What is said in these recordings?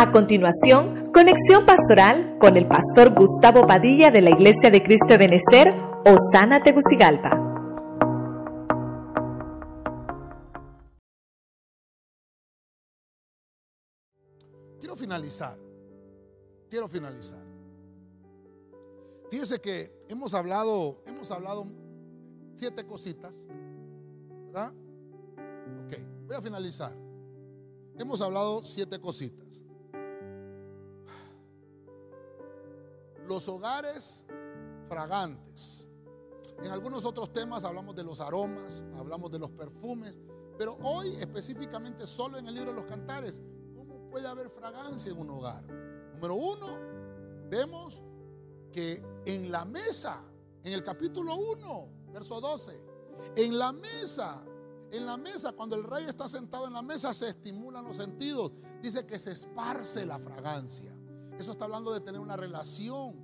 A continuación, conexión pastoral con el pastor Gustavo Padilla de la Iglesia de Cristo de Osana Tegucigalpa. Quiero finalizar. Quiero finalizar. Fíjese que hemos hablado, hemos hablado siete cositas, ¿verdad? Ok, voy a finalizar. Hemos hablado siete cositas. Los hogares fragantes. En algunos otros temas hablamos de los aromas, hablamos de los perfumes, pero hoy específicamente solo en el libro de los cantares, ¿cómo puede haber fragancia en un hogar? Número uno, vemos que en la mesa, en el capítulo 1, verso 12, en la mesa, en la mesa, cuando el rey está sentado en la mesa, se estimulan los sentidos. Dice que se esparce la fragancia. Eso está hablando de tener una relación,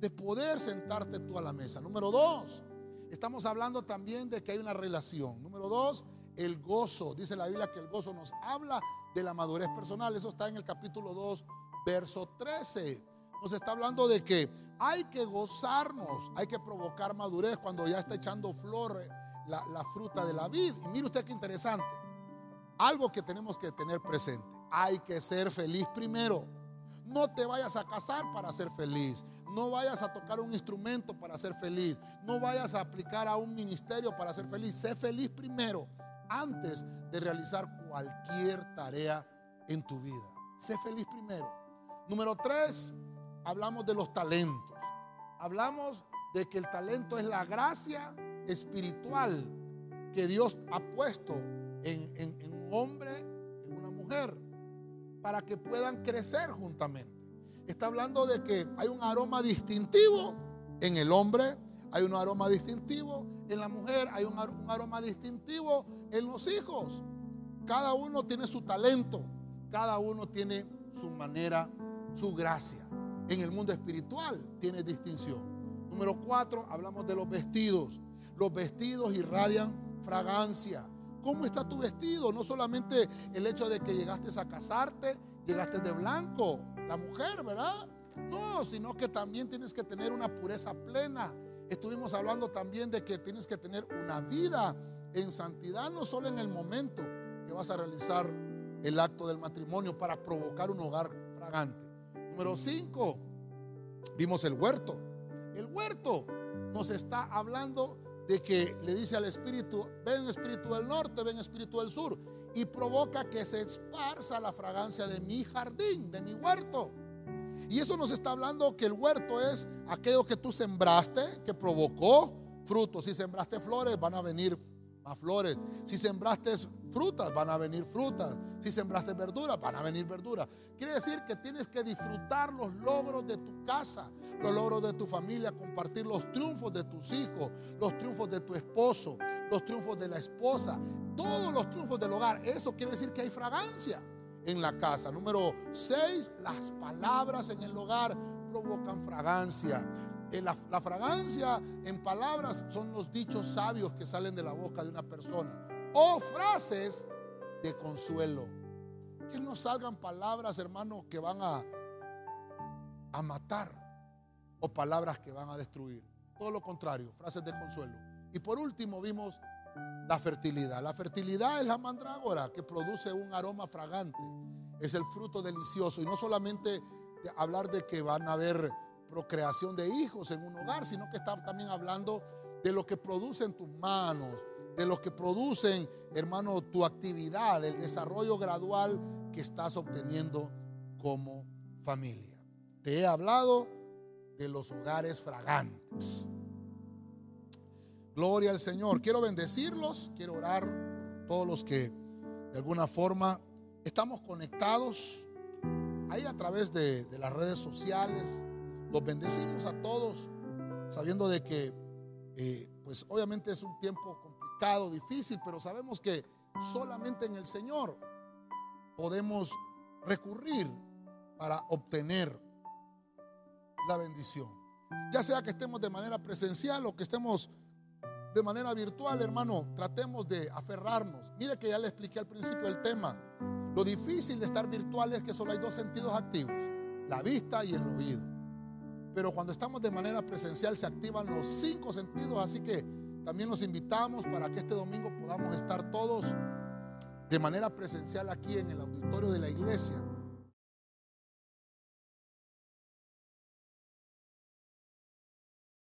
de poder sentarte tú a la mesa. Número dos, estamos hablando también de que hay una relación. Número dos, el gozo. Dice la Biblia que el gozo nos habla de la madurez personal. Eso está en el capítulo 2, verso 13. Nos está hablando de que hay que gozarnos, hay que provocar madurez cuando ya está echando flor la, la fruta de la vid. Y mire usted qué interesante. Algo que tenemos que tener presente. Hay que ser feliz primero. No te vayas a casar para ser feliz. No vayas a tocar un instrumento para ser feliz. No vayas a aplicar a un ministerio para ser feliz. Sé feliz primero antes de realizar cualquier tarea en tu vida. Sé feliz primero. Número tres, hablamos de los talentos. Hablamos de que el talento es la gracia espiritual que Dios ha puesto en, en un hombre, en una mujer, para que puedan crecer juntamente. Está hablando de que hay un aroma distintivo en el hombre, hay un aroma distintivo en la mujer, hay un, aroma distintivo en los hijos. Cada uno tiene su talento, cada uno tiene su manera, su gracia. En el mundo espiritual tiene distinción. Número cuatro, hablamos de los vestidos. Los vestidos irradian fragancia. ¿Cómo está tu vestido? No solamente el hecho de que llegaste a casarte, llegaste de blanco, la mujer, ¿verdad? No, sino que también tienes que tener una pureza plena. Estuvimos hablando también de que tienes que tener una vida en santidad, no solo en el momento que vas a realizar el acto del matrimonio para provocar un hogar fragante. Número 5, vimos el huerto. El huerto nos está hablando de que le dice al espíritu, ven espíritu del norte, ven espíritu del sur, y provoca que se esparza la fragancia de mi jardín, de mi huerto. Y eso nos está hablando que el huerto es aquello que tú sembraste, que provocó frutos. Si sembraste flores, van a venir más flores. Si sembraste frutas, van a venir frutas. Si sembraste verduras, van a venir verduras. Quiere decir que tienes que disfrutar los logros de tu casa, los logros de tu familia, compartir los triunfos de tus hijos, los triunfos de tu esposo, los triunfos de la esposa, todos los triunfos del hogar. Eso quiere decir que hay fragancia en la casa. Número 6, las palabras en el hogar provocan fragancia. Eh, la, fragancia en palabras son los dichos sabios que salen de la boca de una persona. O frases de consuelo. Que no salgan palabras, hermanos, que van a, a matar. O palabras que van a destruir. Todo lo contrario, frases de consuelo. Y por último vimos la fertilidad. La fertilidad es la mandrágora que produce un aroma fragante. Es el fruto delicioso. Y no solamente hablar de que van a haber procreación de hijos en un hogar, sino que está también hablando de lo que producen tus manos, de lo que producen, hermano, tu actividad, el desarrollo gradual que estás obteniendo como familia. Te he hablado de los hogares fragantes. Gloria al Señor. Quiero bendecirlos, quiero orar por todos los que de alguna forma estamos conectados ahí a través de, de las redes sociales. Los bendecimos a todos, sabiendo de que, eh, pues obviamente es un tiempo complicado, difícil, pero sabemos que solamente en el Señor podemos recurrir para obtener la bendición. Ya sea que estemos de manera presencial o que estemos de manera virtual, hermano, tratemos de aferrarnos. Mire que ya le expliqué al principio el tema. Lo difícil de estar virtual es que solo hay dos sentidos activos, la vista y el oído. Pero cuando estamos de manera presencial se activan los cinco sentidos, así que también los invitamos para que este domingo podamos estar todos de manera presencial aquí en el auditorio de la iglesia